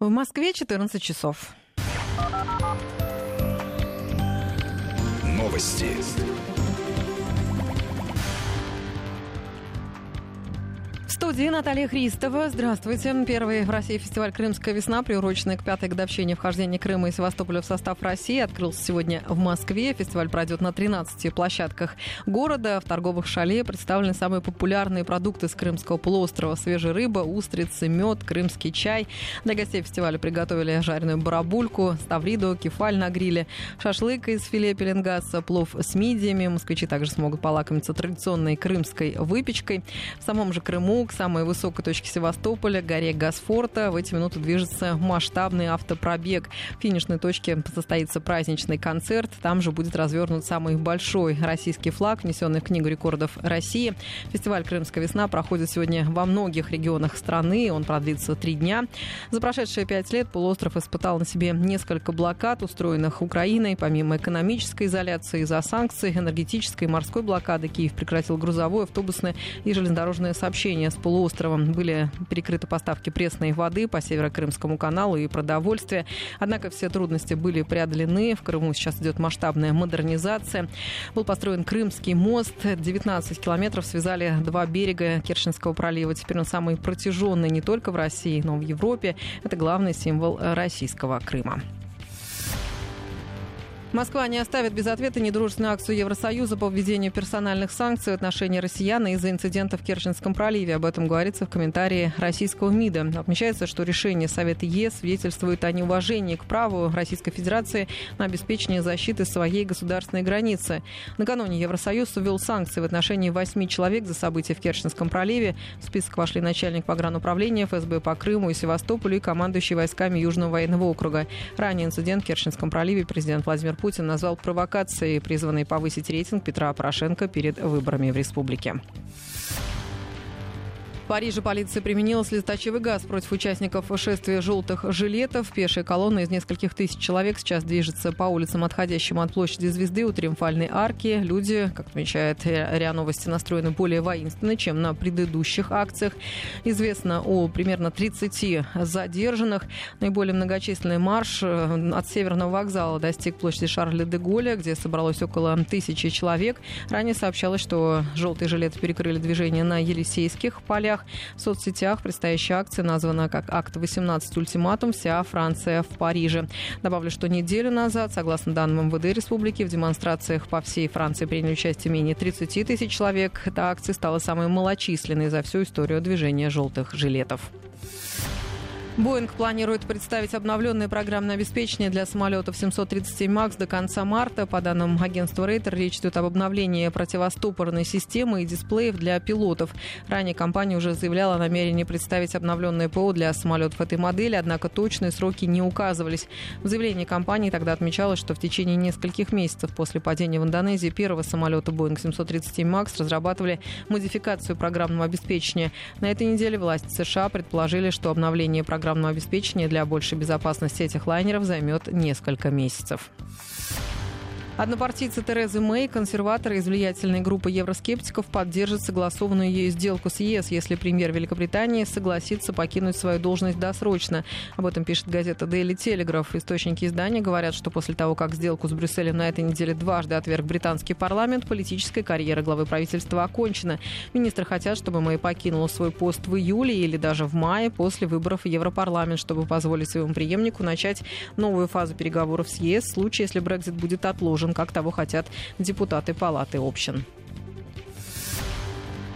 В Москве 14 часов. Новости. Студии Наталья Христова. Здравствуйте. Первый в России фестиваль «Крымская весна», приуроченный к пятой годовщине вхождения Крыма и Севастополя в состав России, открылся сегодня в Москве. Фестиваль пройдет на 13 площадках города. В торговых шале представлены самые популярные продукты с Крымского полуострова. Свежая рыба, устрицы, мед, крымский чай. Для гостей фестиваля приготовили жареную барабульку, ставриду, кефаль на гриле, шашлык из филе пеленгаса, плов с мидиями. Москвичи также смогут полакомиться традиционной крымской выпечкой. В самом же Крыму, к самой высокой точке Севастополя, горе Гасфорта. В эти минуты движется масштабный автопробег. В финишной точке состоится праздничный концерт. Там же будет развернут самый большой российский флаг, внесенный в Книгу рекордов России. Фестиваль «Крымская весна» проходит сегодня во многих регионах страны. Он продлится три дня. За прошедшие пять лет полуостров испытал на себе несколько блокад, устроенных Украиной. Помимо экономической изоляции из-за санкций, энергетической и морской блокады, Киев прекратил грузовое, автобусное и железнодорожное сообщение с полуостровом были перекрыты поставки пресной воды по Северо-Крымскому каналу и продовольствия. Однако все трудности были преодолены. В Крыму сейчас идет масштабная модернизация. Был построен Крымский мост. 19 километров связали два берега Керченского пролива. Теперь он самый протяженный не только в России, но и в Европе. Это главный символ российского Крыма. Москва не оставит без ответа недружественную акцию Евросоюза по введению персональных санкций в отношении россиян из-за инцидента в Керченском проливе. Об этом говорится в комментарии российского МИДа. Отмечается, что решение Совета ЕС свидетельствует о неуважении к праву Российской Федерации на обеспечение защиты своей государственной границы. Накануне Евросоюз ввел санкции в отношении восьми человек за события в Керченском проливе. В список вошли начальник погрануправления ФСБ по Крыму и Севастополю и командующий войсками Южного военного округа. Ранее инцидент в Керченском проливе президент Владимир Путин назвал провокацией, призванной повысить рейтинг Петра Порошенко перед выборами в республике. В Париже полиция применила слезоточивый газ против участников шествия желтых жилетов. Пешая колонна из нескольких тысяч человек сейчас движется по улицам, отходящим от площади Звезды у Триумфальной арки. Люди, как отмечает РИА Новости, настроены более воинственно, чем на предыдущих акциях. Известно о примерно 30 задержанных. Наиболее многочисленный марш э, от Северного вокзала достиг площади Шарля де Голля, где собралось около тысячи человек. Ранее сообщалось, что желтые жилеты перекрыли движение на Елисейских полях соцсетях. В соцсетях предстоящая акция названа как «Акт 18 ультиматум. Вся Франция в Париже». Добавлю, что неделю назад, согласно данным МВД республики, в демонстрациях по всей Франции приняли участие менее 30 тысяч человек. Эта акция стала самой малочисленной за всю историю движения желтых жилетов. Боинг планирует представить обновленное программное обеспечение для самолетов 737 МАКС до конца марта. По данным агентства Рейтер, речь идет об обновлении противостопорной системы и дисплеев для пилотов. Ранее компания уже заявляла о намерении представить обновленное ПО для самолетов этой модели, однако точные сроки не указывались. В заявлении компании тогда отмечалось, что в течение нескольких месяцев после падения в Индонезии первого самолета Boeing 737 МАКС разрабатывали модификацию программного обеспечения. На этой неделе власти США предположили, что обновление программы программного обеспечения для большей безопасности этих лайнеров займет несколько месяцев. Однопартийцы Терезы Мэй, консерваторы из влиятельной группы евроскептиков, поддержат согласованную ею сделку с ЕС, если премьер Великобритании согласится покинуть свою должность досрочно. Об этом пишет газета Daily Telegraph. Источники издания говорят, что после того, как сделку с Брюсселем на этой неделе дважды отверг британский парламент, политическая карьера главы правительства окончена. Министры хотят, чтобы Мэй покинула свой пост в июле или даже в мае после выборов в Европарламент, чтобы позволить своему преемнику начать новую фазу переговоров с ЕС в случае, если Брекзит будет отложен нужен, как того хотят депутаты Палаты общин.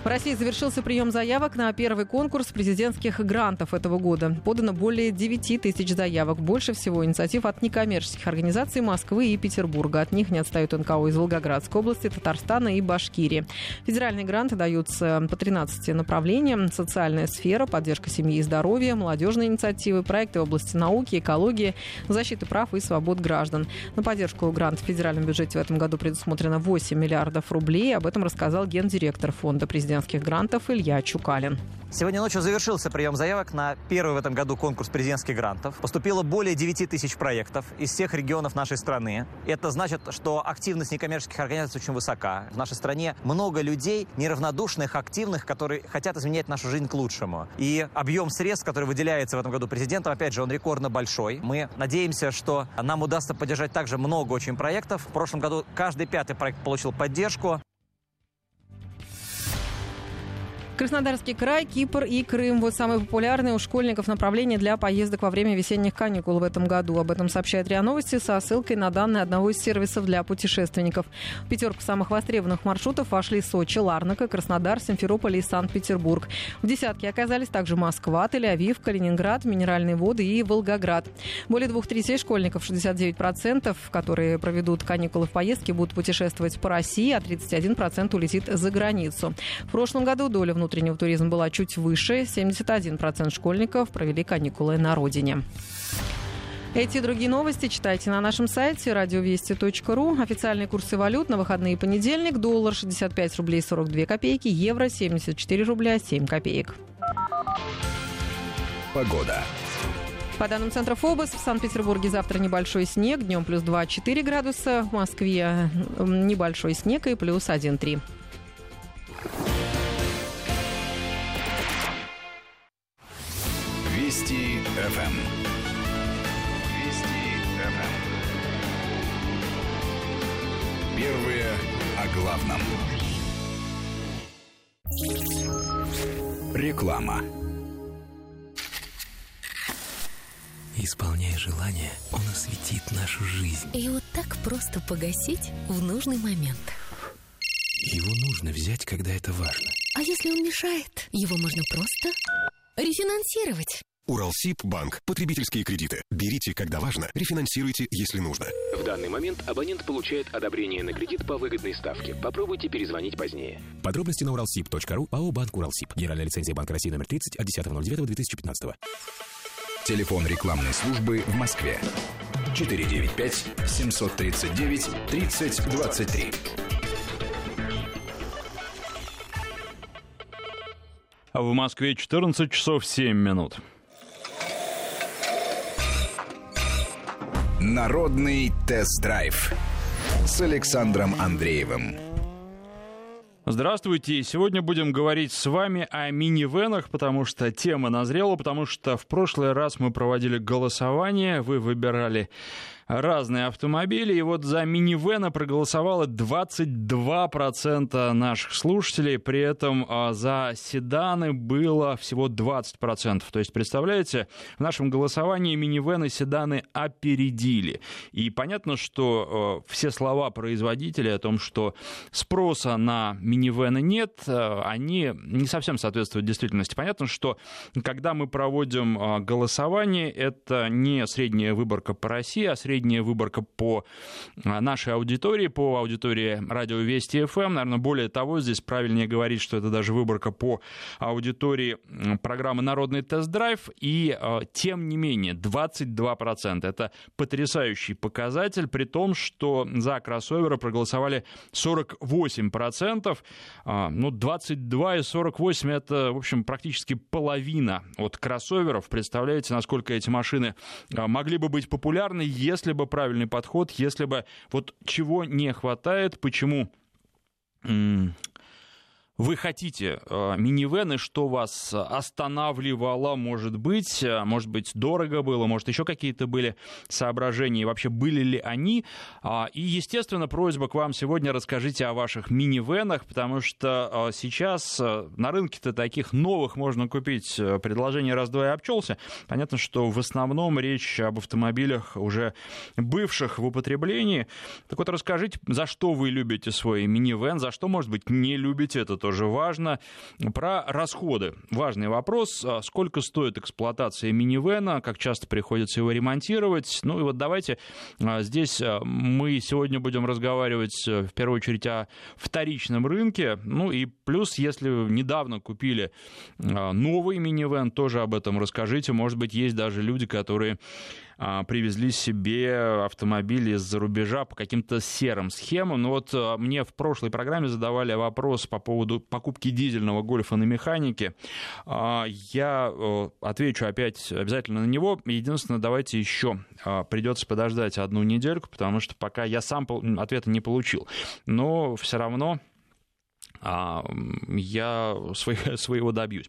В России завершился прием заявок на первый конкурс президентских грантов этого года. Подано более 9 тысяч заявок. Больше всего инициатив от некоммерческих организаций Москвы и Петербурга. От них не отстают НКО из Волгоградской области, Татарстана и Башкирии. Федеральные гранты даются по 13 направлениям. Социальная сфера, поддержка семьи и здоровья, молодежные инициативы, проекты в области науки, экологии, защиты прав и свобод граждан. На поддержку грантов в федеральном бюджете в этом году предусмотрено 8 миллиардов рублей. Об этом рассказал гендиректор фонда президента президентских грантов Илья Чукалин. Сегодня ночью завершился прием заявок на первый в этом году конкурс президентских грантов. Поступило более 9 тысяч проектов из всех регионов нашей страны. Это значит, что активность некоммерческих организаций очень высока. В нашей стране много людей, неравнодушных, активных, которые хотят изменять нашу жизнь к лучшему. И объем средств, который выделяется в этом году президентом, опять же, он рекордно большой. Мы надеемся, что нам удастся поддержать также много очень проектов. В прошлом году каждый пятый проект получил поддержку. Краснодарский край, Кипр и Крым. Вот самые популярные у школьников направления для поездок во время весенних каникул в этом году. Об этом сообщает РИА Новости со ссылкой на данные одного из сервисов для путешественников. В пятерку самых востребованных маршрутов вошли Сочи, Ларнака, Краснодар, Симферополь и Санкт-Петербург. В десятке оказались также Москва, Тель-Авив, Калининград, Минеральные воды и Волгоград. Более двух третей школьников, 69%, которые проведут каникулы в поездке, будут путешествовать по России, а 31% улетит за границу. В прошлом году доля внутренних внутреннего туризма была чуть выше. 71% школьников провели каникулы на родине. Эти и другие новости читайте на нашем сайте радиовести.ру. Официальные курсы валют на выходные понедельник. Доллар 65 рублей 42 копейки, евро 74 рубля 7 копеек. Погода. По данным Центра ФОБОС, в Санкт-Петербурге завтра небольшой снег, днем плюс 2-4 градуса, в Москве небольшой снег и плюс 1-3. Вести ФМ. Вести ФМ. Первые о главном. Реклама. Исполняя желание, он осветит нашу жизнь. И вот так просто погасить в нужный момент. Его нужно взять, когда это важно. А если он мешает, его можно просто рефинансировать. Уралсиб банк. Потребительские кредиты. Берите, когда важно. Рефинансируйте, если нужно. В данный момент абонент получает одобрение на кредит по выгодной ставке. Попробуйте перезвонить позднее. Подробности на уралсиб.ру АО «Банк Уралсиб». Генеральная лицензия Банка России номер 30 от 10.09.2015. Телефон рекламной службы в Москве. 495-739-3023. А в Москве 14 часов 7 минут. Народный тест-драйв с Александром Андреевым. Здравствуйте. Сегодня будем говорить с вами о минивенах, потому что тема назрела, потому что в прошлый раз мы проводили голосование, вы выбирали разные автомобили. И вот за минивэна проголосовало 22% наших слушателей. При этом а, за седаны было всего 20%. То есть, представляете, в нашем голосовании минивэн и седаны опередили. И понятно, что а, все слова производителей о том, что спроса на минивэны нет, а, они не совсем соответствуют действительности. Понятно, что когда мы проводим голосование, это не средняя выборка по России, а средняя средняя выборка по а, нашей аудитории, по аудитории радио Вести ФМ. Эм. Наверное, более того, здесь правильнее говорить, что это даже выборка по аудитории программы «Народный тест-драйв». И а, тем не менее, 22% это потрясающий показатель, при том, что за кроссоверы проголосовали 48%. А, ну, 22 и 48 это, в общем, практически половина от кроссоверов. Представляете, насколько эти машины могли бы быть популярны, если бы правильный подход, если бы вот чего не хватает, почему вы хотите э, минивены, что вас останавливало, может быть, э, может быть, дорого было, может, еще какие-то были соображения, и вообще были ли они. А, и, естественно, просьба к вам сегодня расскажите о ваших минивенах, потому что э, сейчас на рынке-то таких новых можно купить, предложение раз-два и обчелся. Понятно, что в основном речь об автомобилях уже бывших в употреблении. Так вот, расскажите, за что вы любите свой минивэн, за что, может быть, не любите это тоже важно. Про расходы. Важный вопрос. А сколько стоит эксплуатация минивэна? Как часто приходится его ремонтировать? Ну и вот давайте а, здесь а, мы сегодня будем разговаривать э, в первую очередь о вторичном рынке. Ну и плюс, если недавно купили новый минивэн, тоже об этом расскажите. Может быть, есть даже люди, которые привезли себе автомобили из-за рубежа по каким-то серым схемам. Но вот а, мне в прошлой программе задавали вопрос по поводу покупки дизельного гольфа на механике. А, я э, отвечу опять обязательно на него. Единственное, давайте еще придется подождать одну недельку, потому что пока я сам ответа не получил. Но все равно а, я своего добьюсь.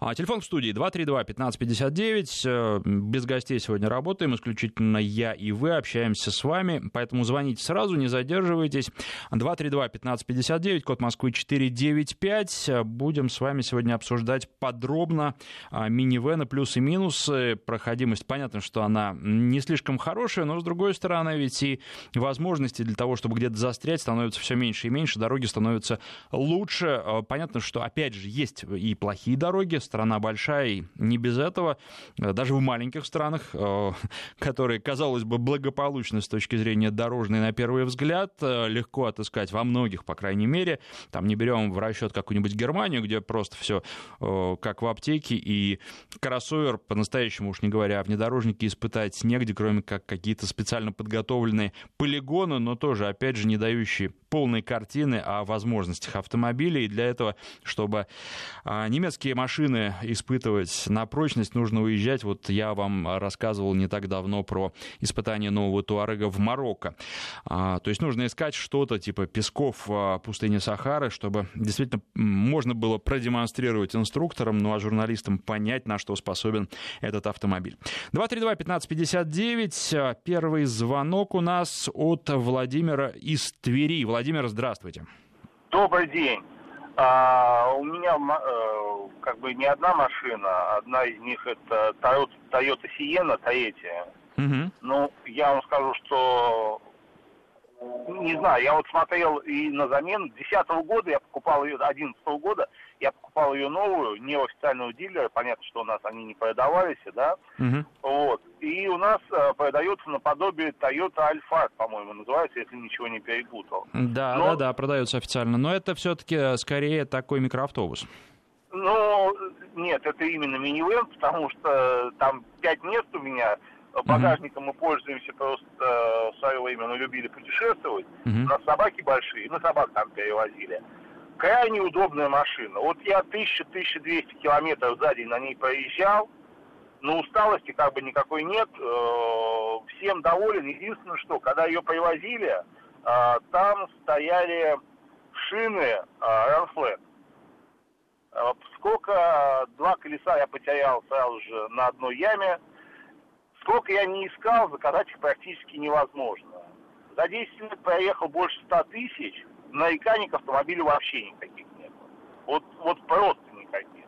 А, телефон в студии 232-1559. Э, без гостей сегодня работаем, исключительно я и вы общаемся с вами, поэтому звоните сразу, не задерживайтесь. 232-1559, код Москвы 495. Будем с вами сегодня обсуждать подробно а, минивены, плюсы и минусы. Проходимость, понятно, что она не слишком хорошая, но с другой стороны, ведь и возможности для того, чтобы где-то застрять, становятся все меньше и меньше, дороги становятся лучше. Э, понятно, что, опять же, есть и плохие дороги, страна большая, и не без этого. Э, даже в маленьких странах, э, которые, казалось бы, благополучны с точки зрения дорожной на первый взгляд, легко отыскать во многих, по крайней мере. Там не берем в расчет какую-нибудь Германию, где просто все как в аптеке, и кроссовер, по-настоящему уж не говоря, о внедорожнике испытать негде, кроме как какие-то специально подготовленные полигоны, но тоже, опять же, не дающие полной картины о возможностях автомобиля. И для этого, чтобы а, немецкие машины испытывать на прочность, нужно уезжать. Вот я вам рассказывал не так давно про испытание нового Туарега в Марокко. А, то есть нужно искать что-то типа песков а, пустыни Сахары, чтобы действительно можно было продемонстрировать инструкторам, ну а журналистам понять, на что способен этот автомобиль. 232-1559. Первый звонок у нас от Владимира из Твери. Владимир, здравствуйте. Добрый день. А, у меня э, как бы не одна машина, одна из них это Toyota, Toyota Sienna, третья. Угу. Ну, я вам скажу, что не знаю, я вот смотрел и на замену 2010 года, я покупал ее, 2011 года, я покупал ее новую, не официального дилера, понятно, что у нас они не продавались, да, угу. вот, и у нас э, продается наподобие Toyota Alphard, по-моему, называется, если ничего не перепутал. Да, но... да, да, продается официально, но это все-таки э, скорее такой микроавтобус. Ну, нет, это именно минивэн, потому что там пять мест у меня, багажником мы пользуемся просто э, в свое время, мы любили путешествовать. Uh-huh. У нас собаки большие, мы собак там перевозили. Крайне удобная машина. Вот я 1000-1200 километров за день на ней проезжал, но усталости как бы никакой нет. Э, всем доволен. Единственное, что, когда ее привозили, э, там стояли шины э, Ранфлет. Сколько два колеса я потерял сразу же на одной яме, Сколько я не искал, заказать их практически невозможно. За 10 лет проехал больше 100 тысяч, нареканий к автомобилю вообще никаких нет. Вот, вот просто никаких.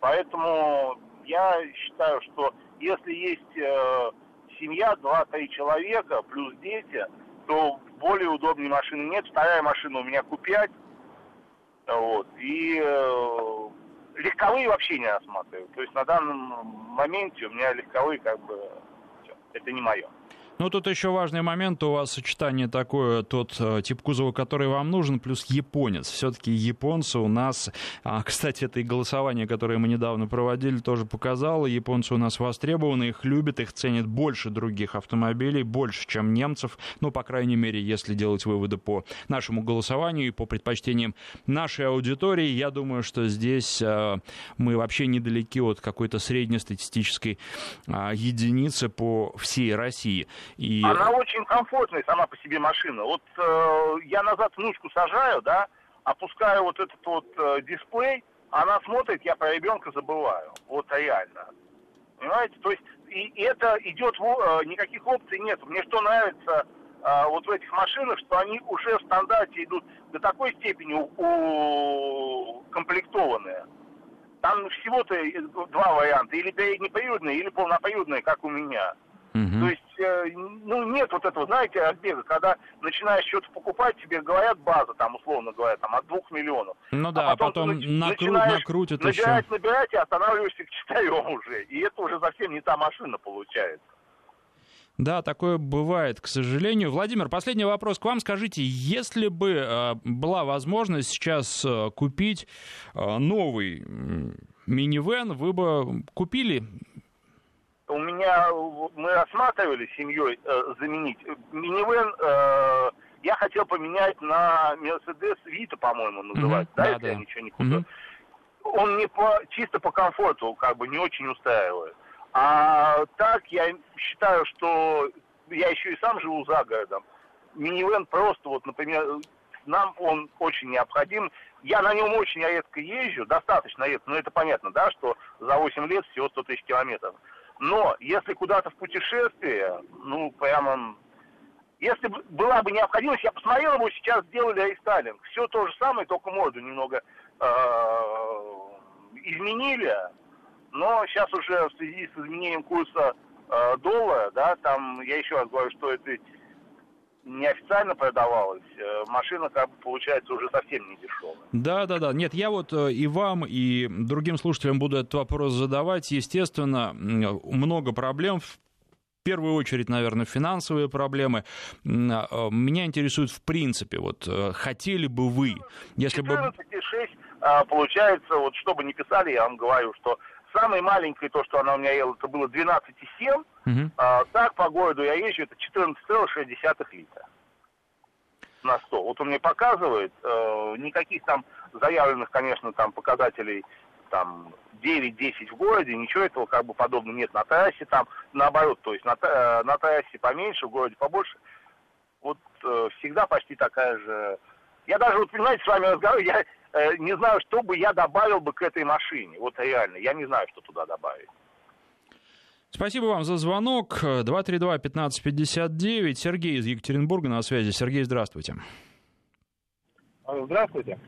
Поэтому я считаю, что если есть э, семья, 2-3 человека, плюс дети, то более удобной машины нет. Вторая машина у меня Q5. Вот. И э, легковые вообще не рассматриваю. То есть на данном моменте у меня легковые как бы все, это не мое. Ну, тут еще важный момент. У вас сочетание такое, тот э, тип кузова, который вам нужен, плюс японец. Все-таки японцы у нас... А, кстати, это и голосование, которое мы недавно проводили, тоже показало. Японцы у нас востребованы, их любят, их ценят больше других автомобилей, больше, чем немцев. Ну, по крайней мере, если делать выводы по нашему голосованию и по предпочтениям нашей аудитории, я думаю, что здесь а, мы вообще недалеки от какой-то среднестатистической а, единицы по всей России. И... Она очень комфортная сама по себе машина. Вот э, я назад внучку сажаю, да, опускаю вот этот вот э, дисплей, она смотрит, я про ребенка забываю. Вот реально. Понимаете? То есть и, и это идет, э, никаких опций нет. Мне что нравится э, вот в этих машинах, что они уже в стандарте идут до такой степени укомплектованные. Там всего-то два варианта, или переднеприводные, или полноприводные, как у меня. Угу. То есть, э, ну, нет вот этого, знаете, разбега, когда начинаешь что-то покупать, тебе говорят база, там, условно говоря, там, от двух миллионов. Ну да, а потом, а потом накру... накрутят набирать, еще. набирать, и останавливаешься к четырем уже. И это уже совсем не та машина получается. Да, такое бывает, к сожалению. Владимир, последний вопрос к вам. Скажите, если бы э, была возможность сейчас э, купить э, новый минивэн, вы бы купили у меня мы рассматривали семьей э, заменить. Минивэн э, я хотел поменять на Mercedes Vito, по-моему, называется, mm-hmm. да, да, если да. я ничего не путаю. Mm-hmm. Он не по, чисто по комфорту, как бы, не очень устраивает. А так я считаю, что я еще и сам живу за городом. Минивэн просто, вот, например, нам он очень необходим. Я на нем очень редко езжу, достаточно редко, но это понятно, да, что за 8 лет всего 100 тысяч километров. Но если куда-то в путешествие, ну, прямо... Если бы была бы необходимость, я посмотрел его, сейчас сделали рестайлинг. Все то же самое, только морду немного э, изменили. Но сейчас уже в связи с изменением курса э, доллара, да, там, я еще раз говорю, что это неофициально продавалась, э, машина, как бы, получается, уже совсем не дешевая. Да, да, да. Нет, я вот э, и вам, и другим слушателям буду этот вопрос задавать. Естественно, много проблем в первую очередь, наверное, финансовые проблемы. Э, меня интересует в принципе, вот хотели бы вы, если 14, бы... 6, а, получается, вот чтобы не писали, я вам говорю, что самое маленькое, то, что она у меня ела, это было 12,7, Угу. А, так по городу я езжу, это 14,6 литра на 100. Вот он мне показывает, э, никаких там заявленных, конечно, там показателей там 9-10 в городе, ничего этого как бы подобного нет. На трассе там наоборот, то есть на, э, на трассе поменьше, в городе побольше. Вот э, всегда почти такая же... Я даже, вот понимаете, с вами разговариваю, я не знаю, что бы я добавил бы к этой машине. Вот реально, я не знаю, что туда добавить. Спасибо вам за звонок. 232-1559. Сергей из Екатеринбурга на связи. Сергей, здравствуйте. Здравствуйте.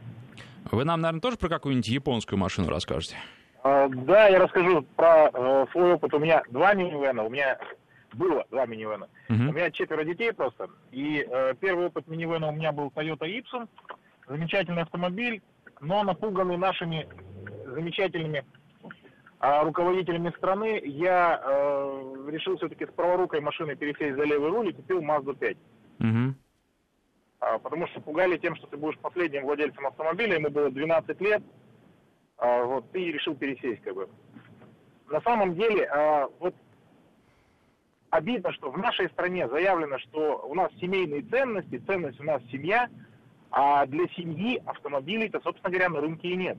Вы нам, наверное, тоже про какую-нибудь японскую машину расскажете? А, да, я расскажу про э, свой опыт. У меня два минивэна, у меня было два минивэна. Uh-huh. У меня четверо детей просто. И э, первый опыт минивэна у меня был Toyota Ipsum. Замечательный автомобиль, но напуганный нашими замечательными а руководителями страны, я э, решил все-таки с праворукой машины пересесть за левый руль и купил Mazda 5. Угу. А, потому что пугали тем, что ты будешь последним владельцем автомобиля, ему было 12 лет, а, вот, ты решил пересесть как бы. На самом деле, а, вот обидно, что в нашей стране заявлено, что у нас семейные ценности, ценность у нас семья, а для семьи автомобилей-то, собственно говоря, на рынке и нет.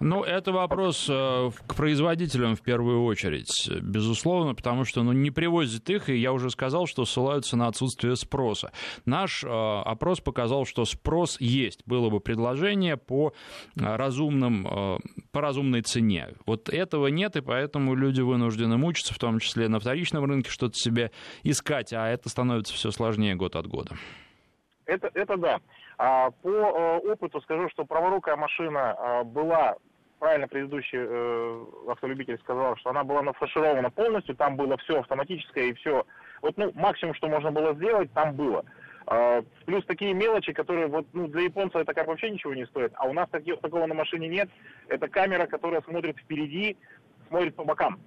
Ну, это вопрос э, к производителям в первую очередь, безусловно, потому что ну, не привозят их, и я уже сказал, что ссылаются на отсутствие спроса. Наш э, опрос показал, что спрос есть, было бы предложение по, разумным, э, по разумной цене. Вот этого нет, и поэтому люди вынуждены мучиться, в том числе на вторичном рынке что-то себе искать, а это становится все сложнее год от года. Это, это да. А по э, опыту скажу, что праворукая машина э, была, правильно предыдущий э, автолюбитель сказал, что она была нафарширована полностью, там было все автоматическое и все. Вот ну, максимум, что можно было сделать, там было. А, плюс такие мелочи, которые вот, ну, для японца это как вообще ничего не стоит. А у нас таких, такого на машине нет. Это камера, которая смотрит впереди, смотрит по бокам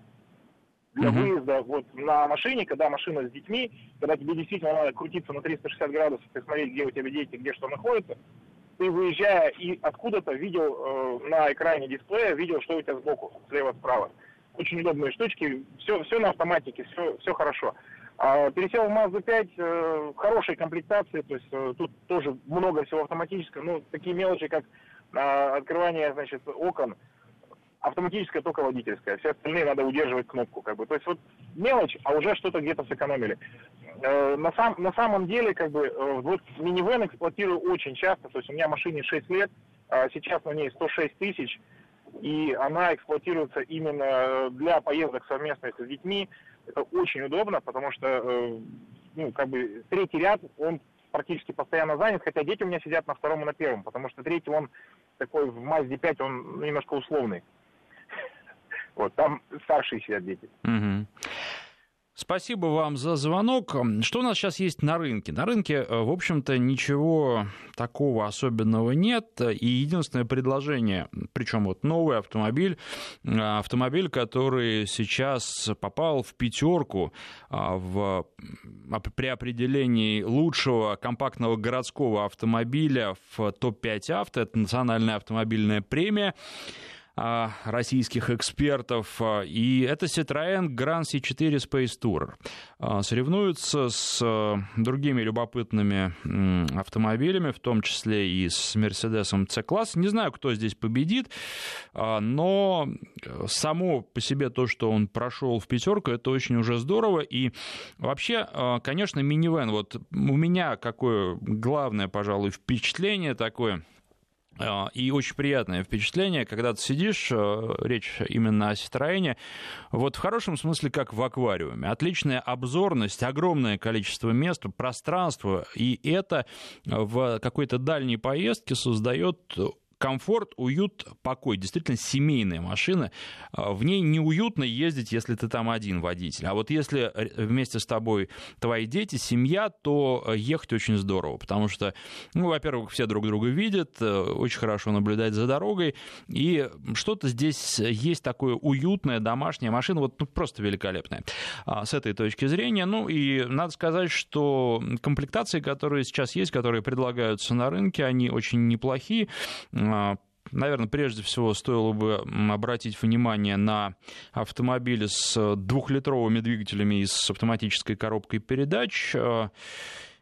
для uh-huh. выезда вот на машине, когда машина с детьми, когда тебе действительно надо крутиться на 360 градусов и смотреть, где у тебя дети, где что находится, ты выезжая и откуда-то видел э, на экране дисплея, видел, что у тебя сбоку, слева-справа. Очень удобные штучки, все, все на автоматике, все, все хорошо. А, пересел в Mazda 5, э, хорошей комплектации, то есть э, тут тоже много всего автоматического, ну, такие мелочи, как э, открывание, значит, окон, автоматическая только водительская, все остальные надо удерживать кнопку, как бы. То есть вот мелочь, а уже что-то где-то сэкономили. Э, на, сам, на самом деле, как бы, э, вот минивэн эксплуатирую очень часто, то есть у меня машине 6 лет, а сейчас на ней 106 тысяч, и она эксплуатируется именно для поездок совместных с детьми. Это очень удобно, потому что, э, ну, как бы, третий ряд, он практически постоянно занят, хотя дети у меня сидят на втором и на первом, потому что третий, он такой в Мазде 5, он немножко условный. Вот, там старшие сидят дети. Угу. Спасибо вам за звонок. Что у нас сейчас есть на рынке? На рынке, э, в общем-то, ничего такого особенного нет. И единственное предложение, причем вот новый автомобиль, э, автомобиль, который сейчас попал в пятерку э, в, при определении лучшего компактного городского автомобиля в топ-5 авто, это национальная автомобильная премия. А, российских экспертов. И это Citroën Grand C4 Space Tourer. А, соревнуются с другими любопытными автомобилями, в том числе и с Mercedes C-класс. Не знаю, кто здесь победит, но само по себе то, что он прошел в пятерку, это очень уже здорово. И вообще, конечно, минивэн, вот у меня какое главное, пожалуй, впечатление такое – а, и очень приятное впечатление, когда ты сидишь, э, речь именно о Citroёn, вот в хорошем смысле как в аквариуме. Отличная обзорность, огромное количество мест, пространства, и это в какой-то дальней поездке создает комфорт, уют, покой. Действительно семейная машина. В ней неуютно ездить, если ты там один водитель. А вот если вместе с тобой твои дети, семья, то э, ехать очень здорово. Потому что, ну, во-первых, все друг друга видят, э, очень хорошо наблюдать за дорогой. И что-то здесь есть такое уютное, домашняя машина, вот ну, просто великолепная а, с этой точки зрения. Ну и надо сказать, что комплектации, которые сейчас есть, которые предлагаются на рынке, они очень неплохие. А, наверное, прежде всего стоило бы обратить внимание на автомобили с двухлитровыми двигателями и с автоматической коробкой передач. А,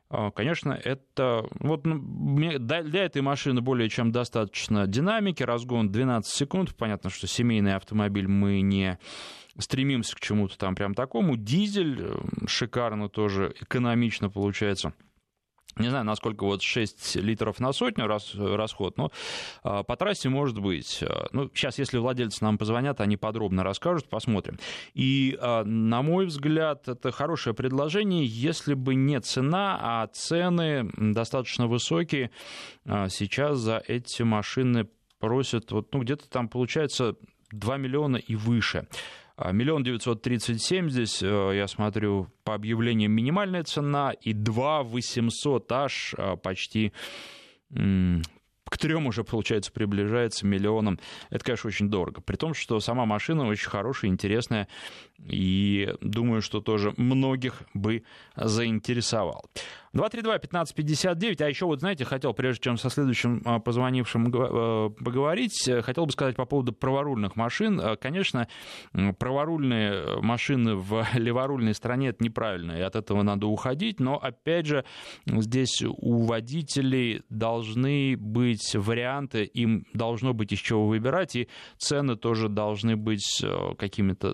а, конечно, это вот ну, для этой машины более чем достаточно динамики, разгон 12 секунд. Понятно, что семейный автомобиль мы не стремимся к чему-то там прям такому. Дизель шикарно тоже, экономично получается не знаю, насколько вот 6 литров на сотню раз, расход, но а, по трассе может быть. А, ну, сейчас, если владельцы нам позвонят, они подробно расскажут, посмотрим. И, а, на мой взгляд, это хорошее предложение, если бы не цена, а цены достаточно высокие. Сейчас за эти машины просят, вот, ну, где-то там получается 2 миллиона и выше. А, миллион девятьсот тридцать семь здесь, э, я смотрю, по объявлениям минимальная цена, и два восемьсот аж а, почти к трем уже, получается, приближается миллионам. Это, конечно, очень дорого. При том, что сама машина очень хорошая, интересная, и думаю, что тоже многих бы заинтересовал. 232-1559, а еще вот, знаете, хотел, прежде чем со следующим а, позвонившим э, поговорить, э, хотел бы сказать по поводу праворульных машин. Э, конечно, праворульные машины в леворульной стране это неправильно, и от этого надо уходить, но, опять же, здесь у водителей должны быть варианты, им должно быть из чего выбирать, и цены тоже должны быть какими-то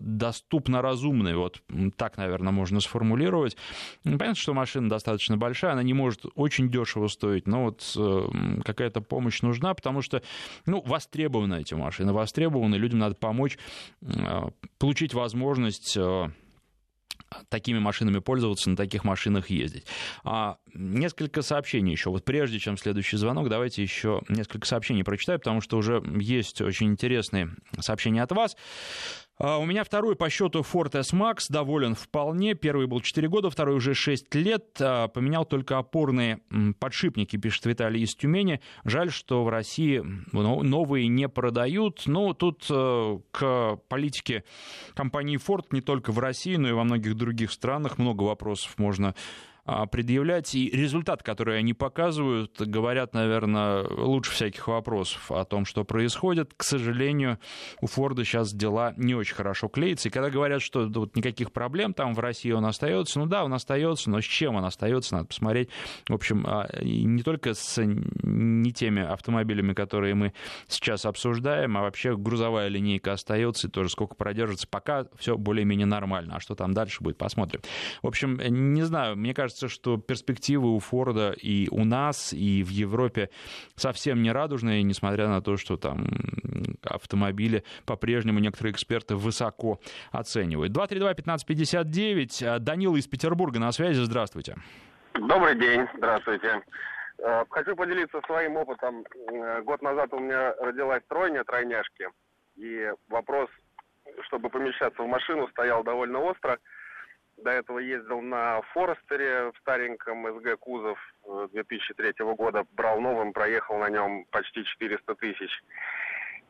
доступно разумные, вот так, наверное, можно сформулировать. Понятно, что машина достаточно большая, большая, она не может очень дешево стоить, но вот э, какая-то помощь нужна, потому что, ну, востребованы эти машины, востребованы, людям надо помочь э, получить возможность э, такими машинами пользоваться, на таких машинах ездить. А, несколько сообщений еще. Вот прежде чем следующий звонок, давайте еще несколько сообщений прочитаю, потому что уже есть очень интересные сообщения от вас. А, у меня второй по счету Ford S-Max, доволен вполне. Первый был 4 года, второй уже 6 лет. А, поменял только опорные подшипники, пишет Виталий из Тюмени. Жаль, что в России новые не продают. Ну, тут э, к политике компании Ford не только в России, но и во многих других странах много вопросов можно предъявлять. И результат, который они показывают, говорят, наверное, лучше всяких вопросов о том, что происходит. К сожалению, у Форда сейчас дела не очень хорошо клеятся. И когда говорят, что вот никаких проблем там в России он остается, ну да, он остается, но с чем он остается, надо посмотреть. В общем, а, не только с не теми автомобилями, которые мы сейчас обсуждаем, а вообще грузовая линейка остается, и тоже сколько продержится, пока все более-менее нормально. А что там дальше будет, посмотрим. В общем, не знаю, мне кажется, кажется, что перспективы у Форда и у нас, и в Европе совсем не радужные, несмотря на то, что там автомобили по-прежнему некоторые эксперты высоко оценивают. 232-1559. Данила из Петербурга на связи. Здравствуйте. Добрый день. Здравствуйте. Э, хочу поделиться своим опытом. Э, год назад у меня родилась тройня, тройняшки. И вопрос, чтобы помещаться в машину, стоял довольно остро. До этого ездил на Форестере в стареньком СГ кузов 2003 э, года. Брал новым, проехал на нем почти 400 тысяч.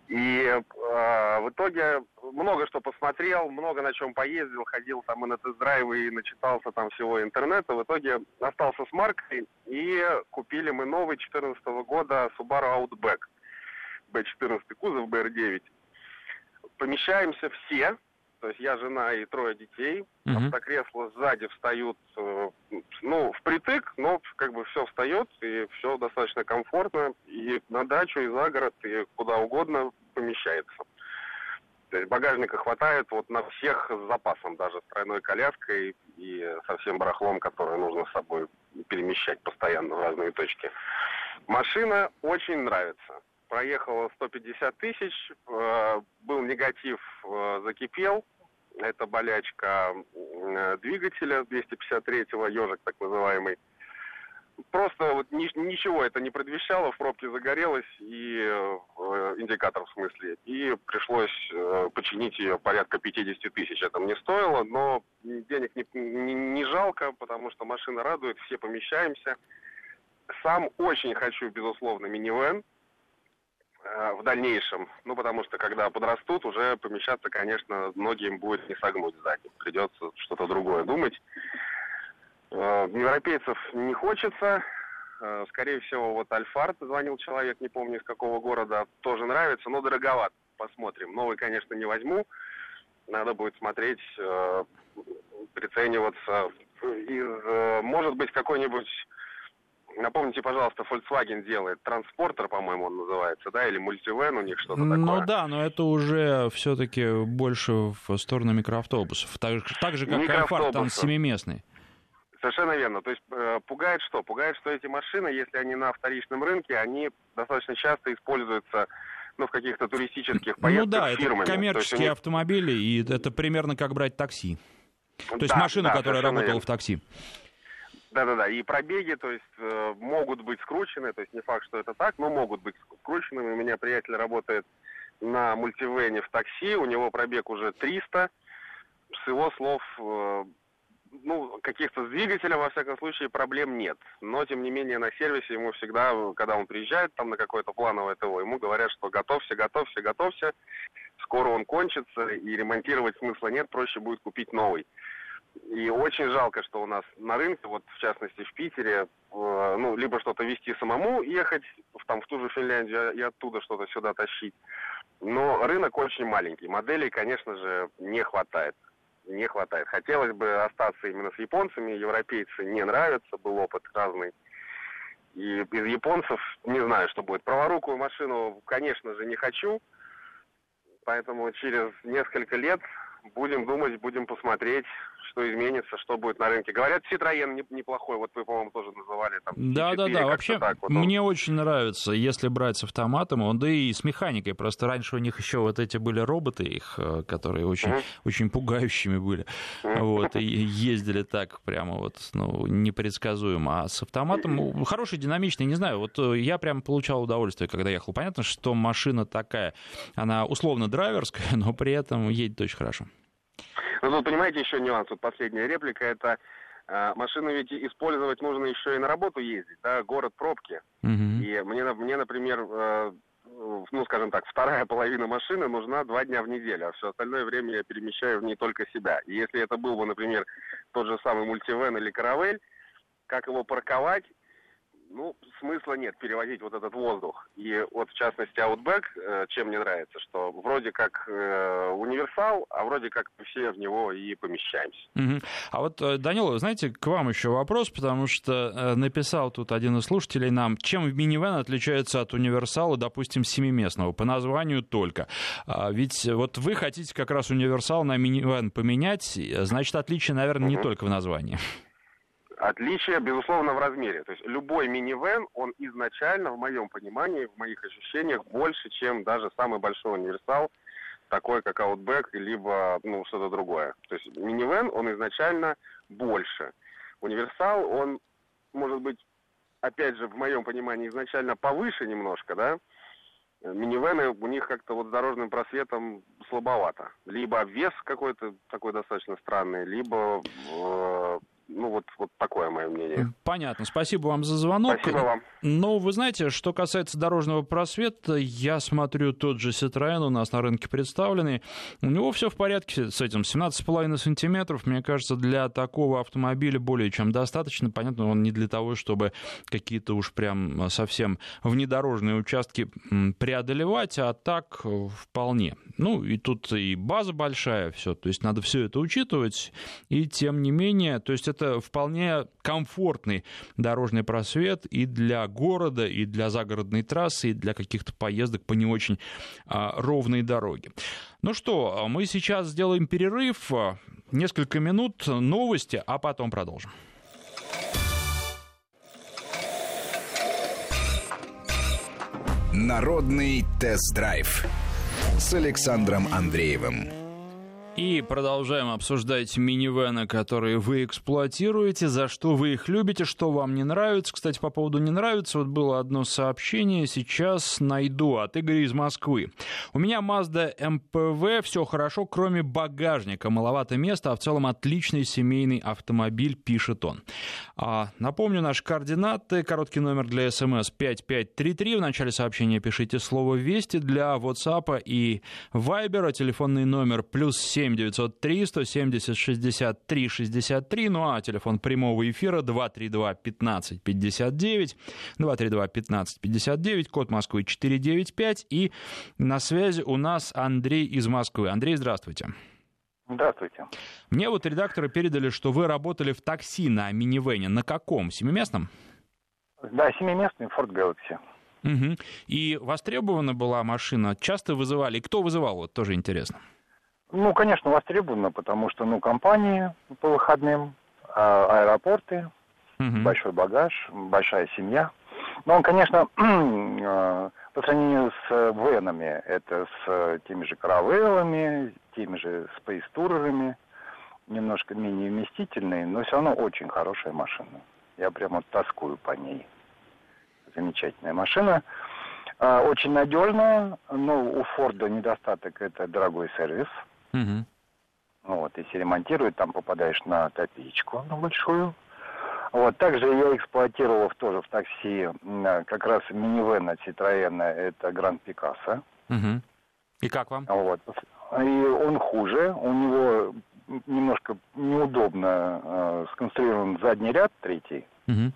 И э, в итоге много что посмотрел, много на чем поездил, ходил там и на тест-драйвы, и начитался там всего интернета. В итоге остался с маркой, и купили мы новый 2014 года Subaru Outback. B14 кузов, BR9. помещаемся все, то есть я, жена и трое детей. Uh-huh. Автокресла сзади встают, э, ну, впритык, но как бы все встает, и все достаточно комфортно. И на дачу, и за город, и куда угодно помещается. То есть багажника хватает вот на всех с запасом, даже с тройной коляской и со всем барахлом, которое нужно с собой перемещать постоянно в разные точки. Машина очень нравится. Проехала 150 тысяч, э, был негатив, э, закипел. Это болячка э, двигателя 253-го, ежик так называемый просто вот ни, ничего это не предвещало, в пробке загорелось, и э, индикатор в смысле, и пришлось э, починить ее порядка 50 тысяч. Это мне стоило, но денег не, не, не жалко, потому что машина радует, все помещаемся. Сам очень хочу, безусловно, минивэн в дальнейшем, ну, потому что когда подрастут, уже помещаться, конечно, многим будет не согнуть сзади. Придется что-то другое думать. Э, европейцев не хочется. Э, скорее всего, вот Альфард звонил человек, не помню из какого города, тоже нравится, но дороговат. Посмотрим. Новый, конечно, не возьму. Надо будет смотреть, э, прицениваться. Из, может быть, какой-нибудь Напомните, пожалуйста, Volkswagen делает транспортер, по-моему, он называется, да, или мультивен у них что-то ну, такое. Ну да, но это уже все-таки больше в сторону микроавтобусов. Так, так же, как Альфард, там семиместный. Совершенно верно. То есть э, пугает что? Пугает, что эти машины, если они на вторичном рынке, они достаточно часто используются ну, в каких-то туристических поездках Ну да, фирмами. это коммерческие них... автомобили, и это примерно как брать такси. То есть да, машина, да, которая работала верно. в такси. Да-да-да, и пробеги, то есть, э, могут быть скручены, то есть не факт, что это так, но могут быть скрученными. У меня приятель работает на мультивене в такси, у него пробег уже 300. С его слов, э, ну, каких-то с двигателем, во всяком случае, проблем нет. Но, тем не менее, на сервисе ему всегда, когда он приезжает там на какое-то плановое ТО, ему говорят, что готовься, готовься, готовься, скоро он кончится, и ремонтировать смысла нет, проще будет купить новый. И очень жалко, что у нас на рынке, вот в частности в Питере, э, ну, либо что-то вести самому, ехать там в ту же Финляндию и оттуда что-то сюда тащить. Но рынок очень маленький, моделей, конечно же, не хватает не хватает. Хотелось бы остаться именно с японцами. Европейцы не нравятся, был опыт разный. И из японцев не знаю, что будет. Праворукую машину, конечно же, не хочу. Поэтому через несколько лет будем думать, будем посмотреть, что изменится, что будет на рынке. Говорят, Citroёn неплохой, вот вы, по-моему, тоже называли там. Да, да, да. Вообще, так, вот мне он... очень нравится, если брать с автоматом, он да и с механикой. Просто раньше у них еще вот эти были роботы, их, э, которые очень, uh-huh. очень пугающими были. Uh-huh. Вот, и ездили так прямо вот, ну, непредсказуемо. А с автоматом uh-huh. хороший, динамичный, не знаю, вот э, я прям получал удовольствие, когда ехал. Понятно, что машина такая, она условно драйверская, но при этом едет очень хорошо. Ну, тут, понимаете, еще нюанс. Вот последняя реплика, это э, машину ведь использовать нужно еще и на работу ездить, да, город пробки. Uh-huh. И мне, мне, например, э, ну, скажем так, вторая половина машины нужна два дня в неделю, а все остальное время я перемещаю в ней только себя. И если это был бы, например, тот же самый мультивен или каравель, как его парковать, ну, смысла нет перевозить вот этот воздух. И вот, в частности, Outback, э, чем мне нравится, что вроде как э, универсал, а вроде как все в него и помещаемся. Угу. А вот, э, Данила, знаете, к вам еще вопрос, потому что написал тут один из слушателей нам, чем минивэн отличается от универсала, допустим, семиместного, по названию только. А, ведь вот вы хотите как раз универсал на минивэн поменять, значит, отличие, наверное, угу. не только в названии. Отличие, безусловно, в размере. То есть любой минивэн, он изначально, в моем понимании, в моих ощущениях, больше, чем даже самый большой универсал, такой как Outback, либо ну, что-то другое. То есть минивэн, он изначально больше. Универсал, он, может быть, опять же, в моем понимании, изначально повыше немножко, да, минивены у них как-то вот с дорожным просветом слабовато. Либо вес какой-то такой достаточно странный, либо э, ну, вот, вот такое мое мнение. Понятно. Спасибо вам за звонок. Спасибо вам. Ну, вы знаете, что касается дорожного просвета, я смотрю, тот же Citroёn у нас на рынке представленный. У него все в порядке с этим. 17,5 сантиметров, мне кажется, для такого автомобиля более чем достаточно. Понятно, он не для того, чтобы какие-то уж прям совсем внедорожные участки преодолевать, а так э, вполне. Ну, и тут и база большая, все. То есть надо все это учитывать. И тем не менее, то есть это вполне комфортный дорожный просвет и для города, и для загородной трассы, и для каких-то поездок по не очень а, ровной дороге. Ну что, мы сейчас сделаем перерыв, несколько минут, новости, а потом продолжим. Народный тест-драйв с Александром Андреевым. И продолжаем обсуждать минивены, которые вы эксплуатируете, за что вы их любите, что вам не нравится. Кстати, по поводу не нравится, вот было одно сообщение, сейчас найду от Игоря из Москвы. У меня Mazda MPV, все хорошо, кроме багажника, маловато места, а в целом отличный семейный автомобиль, пишет он. А, напомню наши координаты, короткий номер для смс 5533, в начале сообщения пишите слово «Вести» для WhatsApp и Viber, телефонный номер плюс 7 7 903 170 63 63, ну а телефон прямого эфира 232 15 59, 232 15 59, код Москвы 495, и на связи у нас Андрей из Москвы. Андрей, здравствуйте. Здравствуйте. Мне вот редакторы передали, что вы работали в такси на минивене. На каком? Семиместном? Да, семиместный Ford Galaxy. Угу. И востребована была машина? Часто вызывали? Кто вызывал? Вот тоже интересно. Ну, конечно, востребовано, потому что, ну, компании по выходным, а, аэропорты, угу. большой багаж, большая семья. Но он, конечно, а, по сравнению с венами, это с теми же каравеллами, теми же спейстурерами, немножко менее вместительный, но все равно очень хорошая машина. Я прямо тоскую по ней. Замечательная машина. А, очень надежная, но у Форда недостаток это дорогой сервис – Угу. Вот, если ремонтируют, там попадаешь на копеечку на большую. Вот, также я эксплуатировал тоже в такси как раз минивэн от Citroёn, это Гранд Пикассо. Угу. И как вам? Вот. И он хуже, у него немножко неудобно э, сконструирован задний ряд, третий. Угу.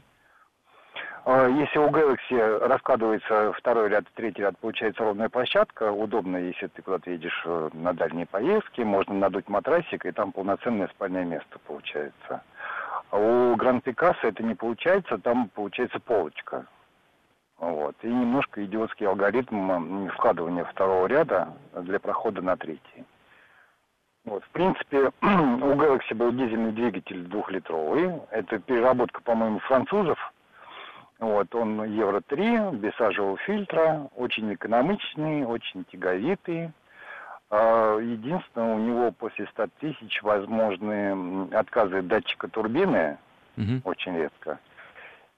А, если у Galaxy раскладывается второй ряд, третий ряд, получается ровная площадка, удобно, если ты куда-то едешь э, на дальние поездки, можно надуть матрасик, и там полноценное спальное место получается. А у Гранд Пикассо это не получается, там получается полочка. Вот. И немножко идиотский алгоритм вкладывания второго ряда для прохода на третий. Вот, в принципе, у Galaxy был дизельный двигатель двухлитровый. Это переработка, по-моему, французов – вот, он Евро-3, без сажевого фильтра, очень экономичный, очень тяговитый. А, единственное, у него после 100 тысяч возможны отказы датчика турбины, угу. очень редко.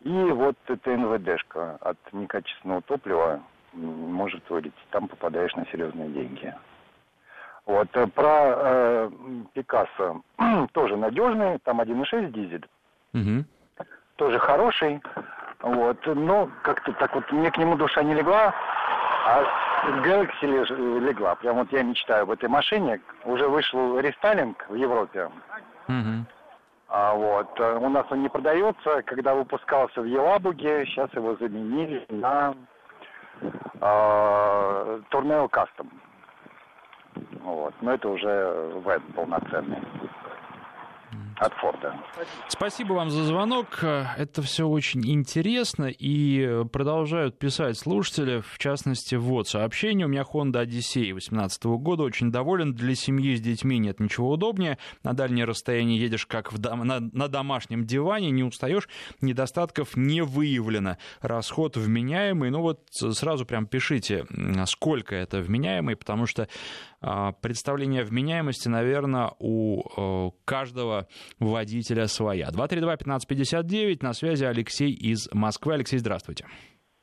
И вот эта НВДшка от некачественного топлива может вылететь. Там попадаешь на серьезные деньги. Вот, э, про э, Пикассо тоже надежный, там 1.6 дизель. Угу. Тоже хороший. Вот, но как-то так вот мне к нему душа не легла, а Galaxy легла. Прям вот я мечтаю об этой машине. Уже вышел рестайлинг в Европе. Угу. А вот, э, у нас он не продается. Когда выпускался в Елабуге, сейчас его заменили на э, Tourneo Custom. Вот, но это уже веб полноценный от Форда. Спасибо вам за звонок. Это все очень интересно. И продолжают писать слушатели, в частности, вот сообщение. У меня Honda Odyssey 2018 года. Очень доволен. Для семьи с детьми нет ничего удобнее. На дальнее расстояние едешь как в дом... на, на домашнем диване, не устаешь. Недостатков не выявлено. Расход вменяемый. Ну вот сразу прям пишите, сколько это вменяемый, потому что представление о вменяемости, наверное, у э, каждого водителя своя. 232-1559, на связи Алексей из Москвы. Алексей, здравствуйте.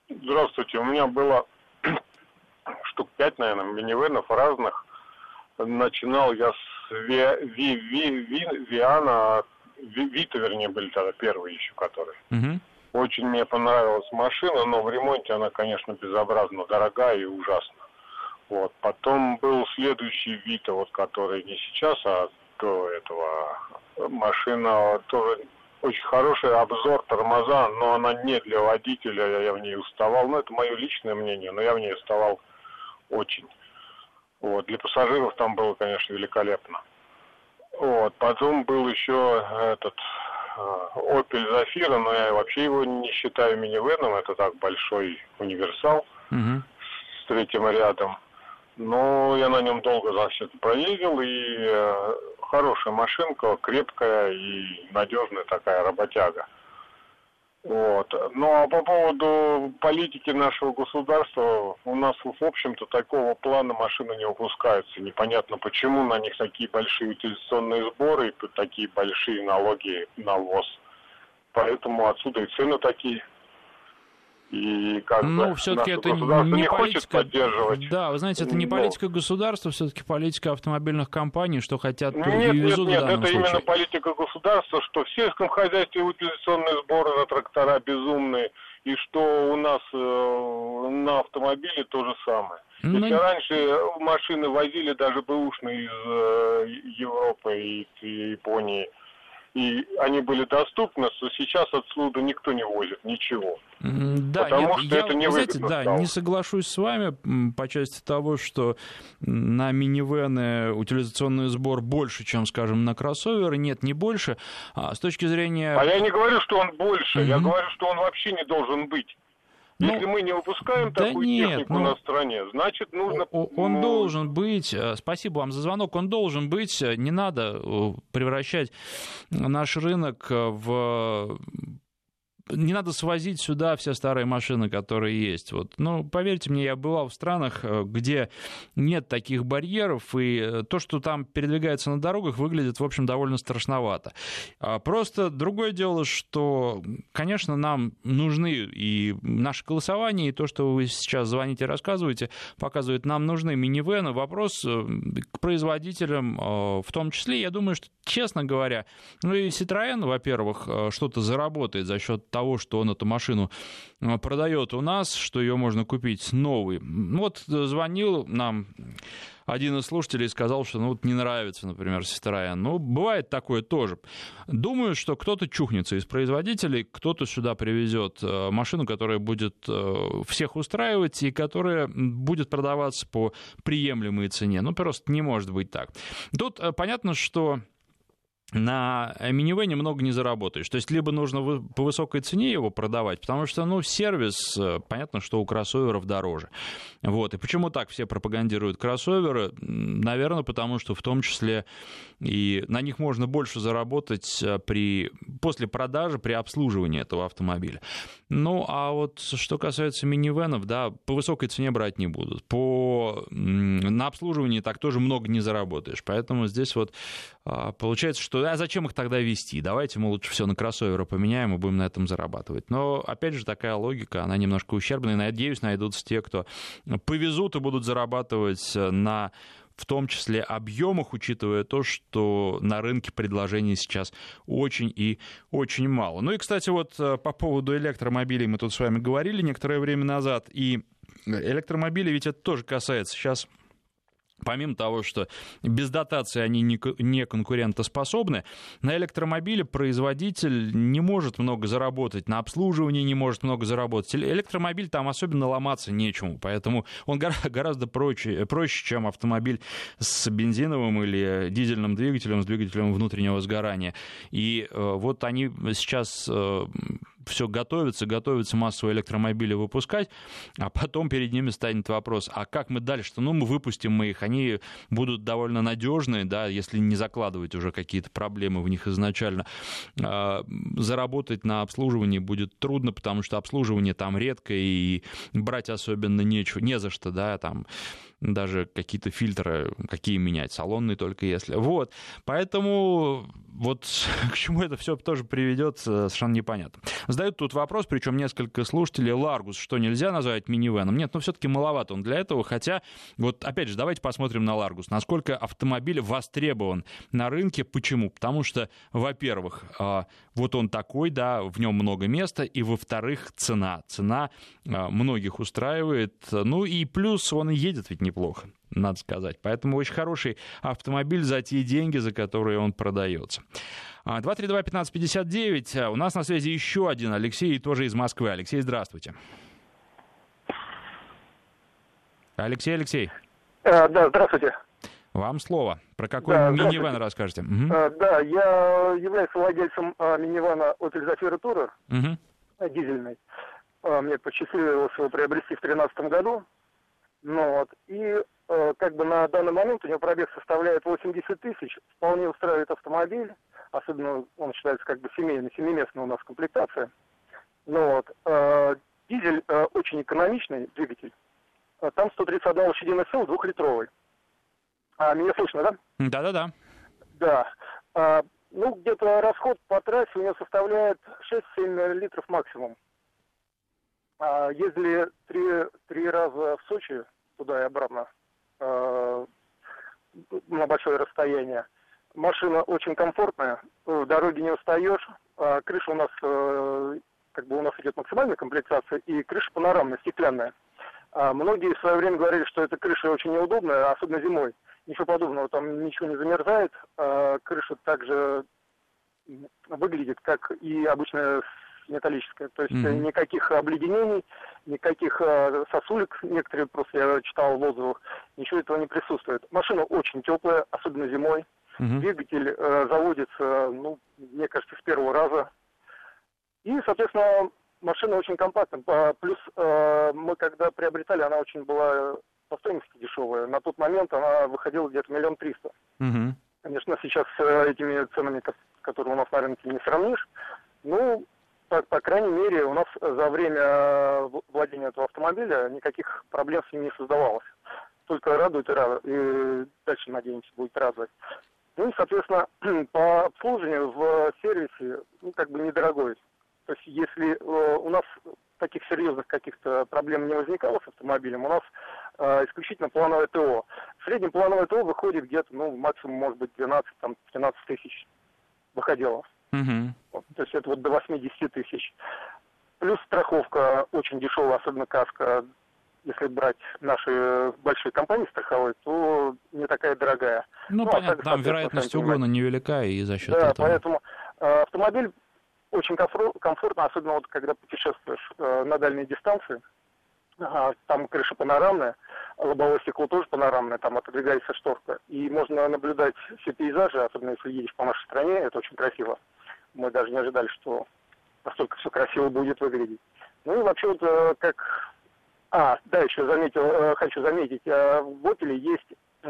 Здравствуйте. У меня было штук пять, наверное, минивенов разных. Начинал я с Ви, Ви, Ви, Ви, Виана Вита, вернее, были тогда первые еще, которые. Угу. Очень мне понравилась машина, но в ремонте она, конечно, безобразно дорогая и ужасна. Вот. Потом был следующий Вита, вот, который не сейчас, а до этого машина тоже очень хороший обзор, тормоза, но она не для водителя, я в ней уставал. Ну, это мое личное мнение, но я в ней уставал очень. Вот. Для пассажиров там было, конечно, великолепно. Вот. Потом был еще этот а, Opel Zafira, но я вообще его не считаю минивеном, это так большой универсал угу. с третьим рядом. Но я на нем долго, значит, проездил, и э, хорошая машинка, крепкая и надежная такая работяга. Вот. Ну а по поводу политики нашего государства, у нас, в общем-то, такого плана машины не выпускаются. Непонятно, почему на них такие большие утилизационные сборы и такие большие налоги на ввоз. Поэтому отсюда и цены такие и как ну, бы все-таки это не, не политика, поддерживать. Да, вы знаете, это не Но... политика государства, все-таки политика автомобильных компаний, что хотят, то нет, и везут нет, нет, это случае. именно политика государства, что в сельском хозяйстве утилизационные сборы на трактора безумные, и что у нас э, на автомобиле то же самое. Ну, Если раньше машины возили даже бэушные из э, Европы и, и Японии, и они были доступны, то сейчас отсюда никто не возит ничего. Да, Потому нет, что я, это не знаете, да, стало. не соглашусь с вами по части того, что на минивены утилизационный сбор больше, чем, скажем, на кроссоверы. Нет, не больше. А с точки зрения... А я не говорю, что он больше, Мгм. я говорю, что он вообще не должен быть. Ну, Если мы не выпускаем да такую нет, технику ну, на стране, значит нужно... Он ну, должен быть, э, спасибо вам за звонок, он должен быть, э, не надо э, превращать наш рынок в не надо свозить сюда все старые машины, которые есть. Вот. Ну, поверьте мне, я бывал в странах, э, где нет таких барьеров, и э, то, что там передвигается на дорогах, выглядит, в общем, довольно страшновато. А Просто другое дело, что, конечно, нам нужны и наше голосование, и то, что вы сейчас звоните и рассказываете, показывает, нам нужны минивены. Вопрос э, к производителям в том числе. Я думаю, что, честно говоря, ну и Citroёn, во-первых, что-то заработает за счет того, что он эту машину э, продает у нас, что ее можно купить новый. Ну Вот звонил нам один из слушателей сказал, что ну, вот не нравится, например, Citroёn. Ну, бывает такое тоже. Думаю, что кто-то чухнется из производителей, кто-то сюда привезет э, машину, которая будет э, всех устраивать и которая будет продаваться по приемлемой цене. Ну, просто не может быть так. Тут э, понятно, что на минивене много не заработаешь. То есть либо нужно по высокой цене его продавать, потому что, ну, сервис, э, понятно, что у кроссоверов дороже. Вот. И почему так все пропагандируют кроссоверы? Наверное, потому что в том числе и на них можно больше заработать э, при, после продажи, при обслуживании этого автомобиля. Ну, а вот что касается минивенов, да, по высокой цене брать не будут. По, на обслуживании так тоже много не заработаешь. Поэтому здесь вот получается, что а зачем их тогда вести? Давайте мы лучше все на кроссоверы поменяем и будем на этом зарабатывать. Но, опять же, такая логика, она немножко ущербная. Надеюсь, найдутся те, кто повезут и будут зарабатывать на в том числе объемах, учитывая то, что на рынке предложений сейчас очень и очень мало. Ну и, кстати, вот э, по поводу электромобилей мы тут с вами говорили некоторое время назад, и электромобили ведь это тоже касается сейчас Помимо того, что без дотации они не ко- не конкурентоспособны, на электромобиле производитель не может много заработать, на обслуживании не может много заработать. Эле- Электромобиль там особенно ломаться нечему, поэтому он гора- гораздо проще, проще, чем автомобиль с бензиновым или дизельным двигателем, с двигателем внутреннего сгорания. И э, вот они сейчас все готовятся, готовятся массовые электромобили выпускать, а потом перед ними станет вопрос, а как мы дальше-то? Ну, мы выпустим мы их, они будут довольно надежные, да, если не закладывать уже какие-то проблемы в них изначально. А, Заработать на обслуживании будет трудно, потому что обслуживание там редко, и брать особенно нечего, не за что, да, там даже какие-то фильтры, какие менять, салонные только если. Вот, поэтому вот к чему это все тоже приведет, совершенно непонятно. Задают тут вопрос, причем несколько слушателей, Ларгус, что нельзя назвать минивеном? Нет, но ну, все-таки маловато он для этого, хотя, вот опять же, давайте посмотрим на Ларгус, насколько автомобиль востребован на рынке, почему? Потому что, во-первых, а, вот он такой, да, в нем много места, и, во-вторых, цена. Цена а, многих устраивает, ну и плюс он едет ведь неплохо надо сказать. Поэтому очень хороший автомобиль за те деньги, за которые он продается. 232-1559. А, у нас на связи еще один Алексей, тоже из Москвы. Алексей, здравствуйте. Алексей, Алексей. А, да, здравствуйте. Вам слово. Про какой да, минивэн расскажете? Угу. А, да, я являюсь владельцем а, минивэна Opel Zafira Tourer, угу. дизельный. А, мне посчастливилось его приобрести в 2013 году. Ну, вот. И Э, как бы на данный момент у него пробег составляет 80 тысяч, вполне устраивает автомобиль, особенно он считается как бы семейный, семиместная у нас комплектация. Ну вот, э, дизель э, очень экономичный двигатель, э, там 131 лошадиная сила, двухлитровый. А, меня слышно, да? Да-да-да. Да. А, ну, где-то расход по трассе у него составляет 6-7 литров максимум. А, ездили три, три раза в Сочи, туда и обратно, Э, на большое расстояние. Машина очень комфортная, в дороге не устаешь. А крыша у нас, э, как бы у нас идет максимальная комплектация, и крыша панорамная, стеклянная. А многие в свое время говорили, что эта крыша очень неудобная, особенно зимой. Ничего подобного, там ничего не замерзает. А крыша также выглядит, как и обычная металлическая. То есть mm-hmm. никаких обледенений, никаких э, сосулек, некоторые просто я читал в отзывах, ничего этого не присутствует. Машина очень теплая, особенно зимой. Mm-hmm. Двигатель э, заводится, ну, мне кажется, с первого раза. И, соответственно, машина очень компактная. Плюс э, мы когда приобретали, она очень была по стоимости дешевая. На тот момент она выходила где-то миллион триста. Конечно, сейчас с этими ценами, которые у нас на рынке, не сравнишь. Ну, по, по крайней мере, у нас за время э, владения этого автомобиля никаких проблем с ним не создавалось. Только радует и, радует, и дальше, надеемся, будет радовать. Ну и, соответственно, по обслуживанию в сервисе, ну, как бы недорогой. То есть, если э, у нас таких серьезных каких-то проблем не возникало с автомобилем, у нас э, исключительно плановое ТО. Среднем плановое ТО выходит где-то, ну, максимум, может быть, 12-13 тысяч выходило. Угу. То есть это вот до 80 тысяч. Плюс страховка очень дешевая, особенно каска. Если брать наши большие компании страховые, то не такая дорогая. Ну, ну а понятно, а там вероятность угона невелика, и за счет да, этого... поэтому э, автомобиль очень комфортно, особенно вот когда путешествуешь э, на дальние дистанции. Ага, там крыша панорамная, лобовое стекло тоже панорамное, там отодвигается шторка. И можно наблюдать все пейзажи, особенно если едешь по нашей стране, это очень красиво мы даже не ожидали, что настолько все красиво будет выглядеть. Ну и вообще вот э, как... А, да, еще заметил, э, хочу заметить, э, в Opel есть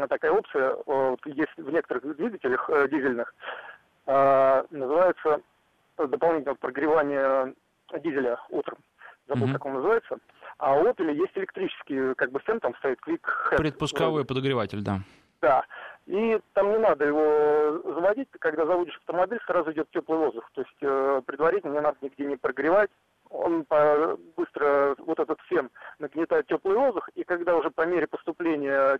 такая опция, вот есть в некоторых двигателях дизельных, называется дополнительное прогревание дизеля утром. Забыл, mm-hmm. как он называется. А у Opel есть электрический, как бы стенд там стоит, Head. Предпусковой подогреватель, да. Да. И там не надо его заводить, когда заводишь автомобиль, сразу идет теплый воздух. То есть э, предварительно не надо нигде не прогревать. Он по, быстро, вот этот фен нагнетает теплый воздух, и когда уже по мере поступления, э,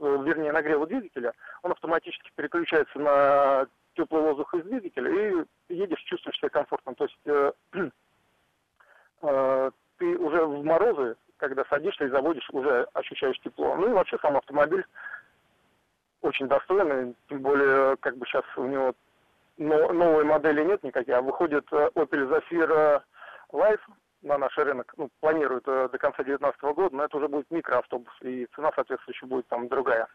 вернее нагрева двигателя, он автоматически переключается на теплый воздух из двигателя, и едешь, чувствуешь себя комфортно. То есть э, э, ты уже в морозы, когда садишься и заводишь, уже ощущаешь тепло. Ну и вообще сам автомобиль очень достойный, тем более, как бы сейчас у него но, новой модели нет никаких, а выходит э, Opel Zafira Life на наш рынок, ну, планируют э, до конца 2019 года, но это уже будет микроавтобус, и цена соответствующая будет там другая.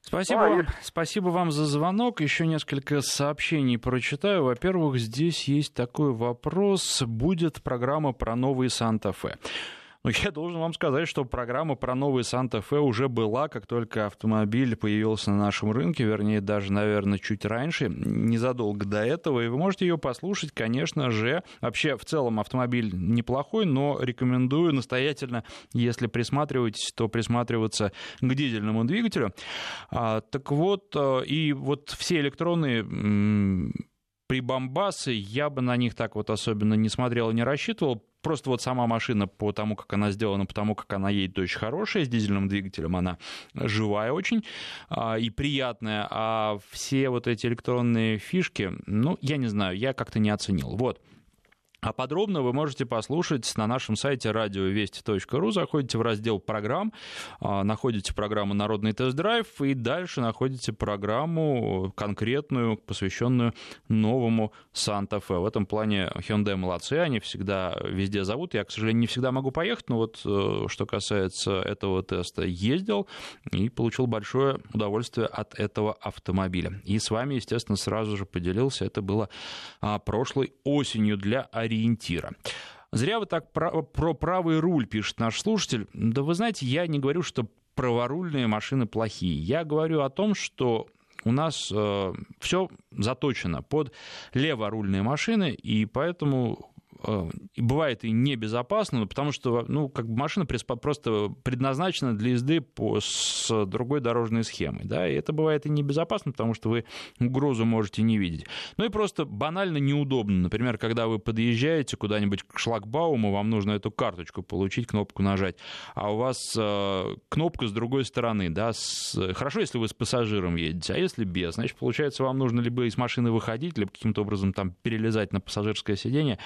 Спасибо, а, вам, спасибо вам за звонок. Еще несколько сообщений прочитаю. Во-первых, здесь есть такой вопрос. Будет программа про новый Санта-Фе. Ну, я должен вам сказать, что программа про новый Санта-Фе уже была, как только автомобиль появился на нашем рынке, вернее, даже, наверное, чуть раньше, незадолго до этого, и вы можете ее послушать, конечно же. Вообще, в целом, автомобиль неплохой, но рекомендую настоятельно, если присматриваетесь, то присматриваться к дизельному двигателю. А, так вот, э, и вот все электронные прибамбасы, я бы на них так вот особенно не смотрел и не рассчитывал. Просто вот сама машина по тому, как она сделана, по тому, как она едет, очень хорошая, с дизельным двигателем она живая очень а, и приятная, а все вот эти электронные фишки, ну, я не знаю, я как-то не оценил. Вот. А подробно вы можете послушать на нашем сайте радиовести.ру. Заходите в раздел программ, а, находите программу «Народный тест-драйв» и дальше находите программу конкретную, посвященную новому Санта-Фе. В этом плане Hyundai молодцы, они всегда везде зовут. Я, к сожалению, не всегда могу поехать, но вот э, что касается этого теста, ездил и получил большое удовольствие от этого автомобиля. И с вами, естественно, сразу же поделился. Это было а, прошлой осенью для ориентира. Зря вы так про, про правый руль, пишет наш слушатель. Да вы знаете, я не говорю, что праворульные машины плохие. Я говорю о том, что у нас э, все заточено под леворульные машины, и поэтому бывает и небезопасно, потому что ну, как бы машина просто предназначена для езды по, с другой дорожной схемой. Да, и это бывает и небезопасно, потому что вы угрозу можете не видеть. Ну и просто банально неудобно. Например, когда вы подъезжаете куда-нибудь к шлагбауму, вам нужно эту карточку получить, кнопку нажать, а у вас э, кнопка с другой стороны. Да, с... Хорошо, если вы с пассажиром едете, а если без, значит, получается, вам нужно либо из машины выходить, либо каким-то образом там перелезать на пассажирское сиденье,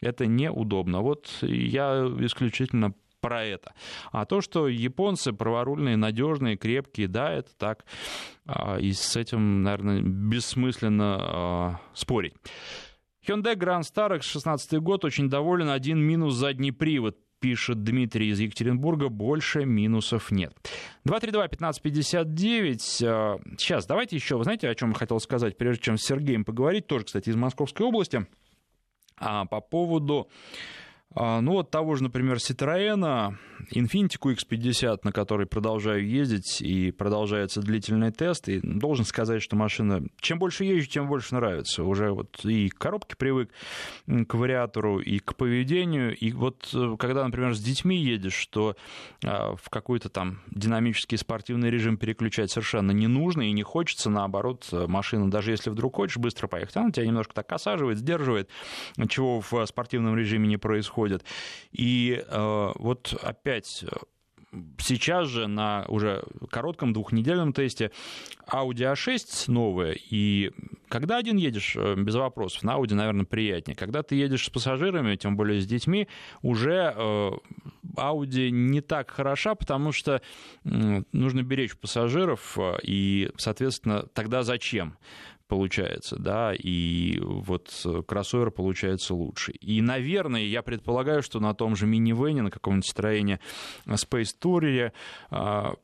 это неудобно. Вот я исключительно про это. А то, что японцы праворульные, надежные, крепкие, да, это так. А, и с этим, наверное, бессмысленно а, спорить. Hyundai Grand Starex 16 год, очень доволен. Один минус задний привод пишет Дмитрий из Екатеринбурга, больше минусов нет. 232-1559. Сейчас, давайте еще, вы знаете, о чем я хотел сказать, прежде чем с Сергеем поговорить, тоже, кстати, из Московской области. А по поводу ну вот того же, например, Citroёn, Infiniti QX50, на который продолжаю ездить, и продолжается длительный тест, и должен сказать, что машина, чем больше езжу, тем больше нравится. Уже вот и к коробке привык, к вариатору, и к поведению, и вот э, когда, например, с детьми едешь, что а, в какой-то там динамический спортивный режим переключать совершенно не нужно и не хочется, наоборот, машина, даже если вдруг хочешь быстро поехать, она тебя немножко так осаживает, сдерживает, чего в спортивном режиме не происходит происходят. И э, вот опять э, сейчас же на уже коротком двухнедельном тесте Audi A6 новая, и когда один едешь, э, без вопросов, на Audi, наверное, приятнее. Когда ты едешь с пассажирами, тем более с детьми, уже Audi не так хороша, потому что нужно беречь пассажиров, и, соответственно, тогда зачем? Получается, да, и вот кроссовер получается лучше. И, наверное, я предполагаю, что на том же минивене, на каком-нибудь строении Space Tourer а,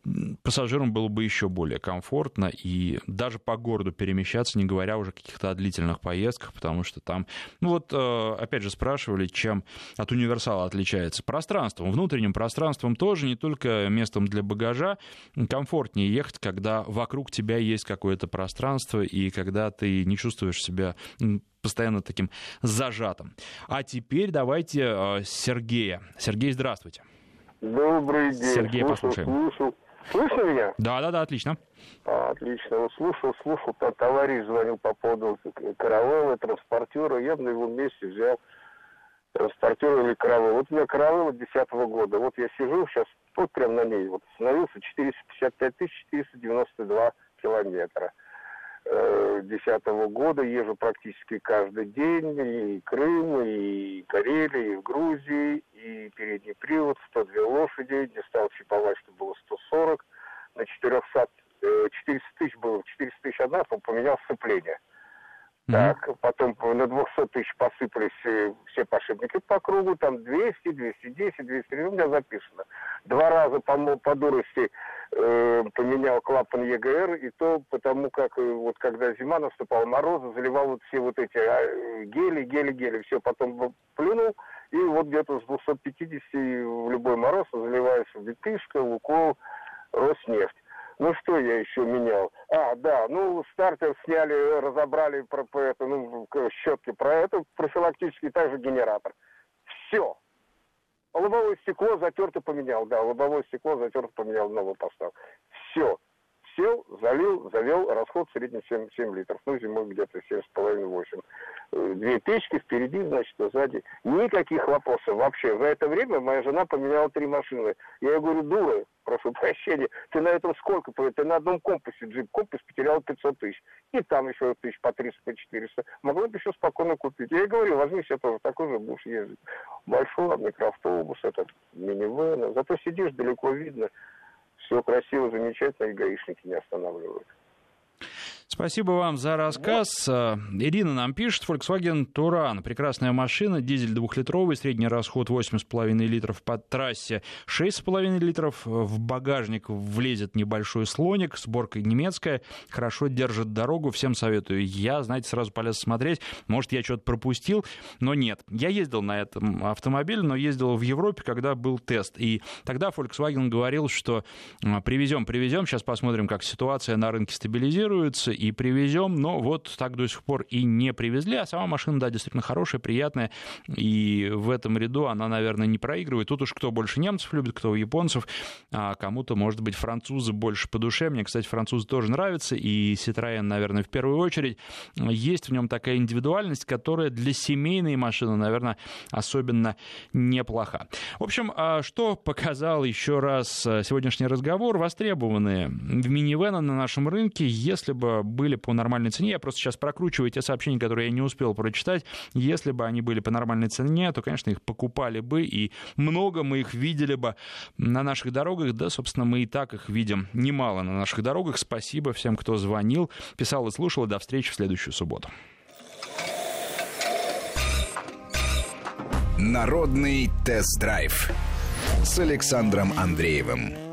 пассажирам было бы еще более комфортно и даже по городу перемещаться, не говоря уже о каких-то длительных поездках, потому что там, ну вот, а, опять же, спрашивали, чем от универсала отличается пространством, внутренним пространством тоже, не только местом для багажа, комфортнее ехать, когда вокруг тебя есть какое-то пространство и когда когда ты не чувствуешь себя постоянно таким зажатым. А теперь давайте э, Сергея. Сергей, здравствуйте. Добрый день. Сергей, слушал, послушаем. Слушал. Слышно меня? Да, да, да, отлично. отлично. Вот слушал, слушал, товарищ звонил по поводу каравелла, транспортера. Я бы на его месте взял транспортер или каравелл. Вот у меня каравелла 2010 года. Вот я сижу сейчас, вот прям на ней, вот остановился 455 492 километра. 2010 года езжу практически каждый день, и Крым, и Карелия, и в Грузии, и передний привод, 102 лошади, дистанции по власти было 140, на 400, 400 тысяч было, 400 тысяч одна, поменял сцепление. Так, потом на 200 тысяч посыпались э, все подшипники по кругу, там 200, 210, 200, у меня записано. Два раза по, по дурости э, поменял клапан ЕГР, и то потому как э, вот когда зима наступала, морозы, заливал вот все вот эти э, гели, гели, гели, все, потом плюнул И вот где-то с 250 в любой мороз заливается Витышка, Лукол, Роснефть. Ну, что я еще менял? А, да, ну, стартер сняли, разобрали про, про это, ну, щетки про это, профилактический также генератор. Все. Лобовое стекло затерто поменял, да, лобовое стекло затерто поменял, новое поставил. Все сел, залил, завел, расход в среднем 7, 7 литров. Ну, зимой где-то 7,5-8. Э, две печки впереди, значит, а сзади. Никаких вопросов вообще. За это время моя жена поменяла три машины. Я ей говорю, дура, прошу прощения, ты на этом сколько? Ты на одном компасе, джип компас потерял 500 тысяч. И там еще тысяч по 300, по 400. Могла бы еще спокойно купить. Я ей говорю, возьми себе тоже такой же, будешь ездить. Большой микроавтобус, этот минивэн. Зато сидишь, далеко видно все красиво, замечательно, и гаишники не останавливают. Спасибо вам за рассказ. Вот. Ирина нам пишет, Volkswagen Туран. Прекрасная машина, дизель двухлитровый, средний расход 8,5 литров по трассе, 6,5 литров. В багажник влезет небольшой слоник, сборка немецкая, хорошо держит дорогу, всем советую. Я, знаете, сразу полез смотреть, может, я что-то пропустил, но нет. Я ездил на этом автомобиле, но ездил в Европе, когда был тест. И тогда Volkswagen говорил, что привезем, привезем, сейчас посмотрим, как ситуация на рынке стабилизируется, и привезем, но вот так до сих пор и не привезли, а сама машина, да, действительно хорошая, приятная, и в этом ряду она, наверное, не проигрывает. Тут уж кто больше немцев любит, кто японцев, а кому-то, может быть, французы больше по душе. Мне, кстати, французы тоже нравятся, и Citroёn, наверное, в первую очередь. Есть в нем такая индивидуальность, которая для семейной машины, наверное, особенно неплоха. В общем, а что показал еще раз а, сегодняшний разговор? Востребованные минивены на нашем рынке, если бы были по нормальной цене. Я просто сейчас прокручиваю те сообщения, которые я не успел прочитать. Если бы они были по нормальной цене, то, конечно, их покупали бы, и много мы их видели бы на наших дорогах. Да, собственно, мы и так их видим немало на наших дорогах. Спасибо всем, кто звонил, писал и слушал. До встречи в следующую субботу. Народный тест-драйв с Александром Андреевым.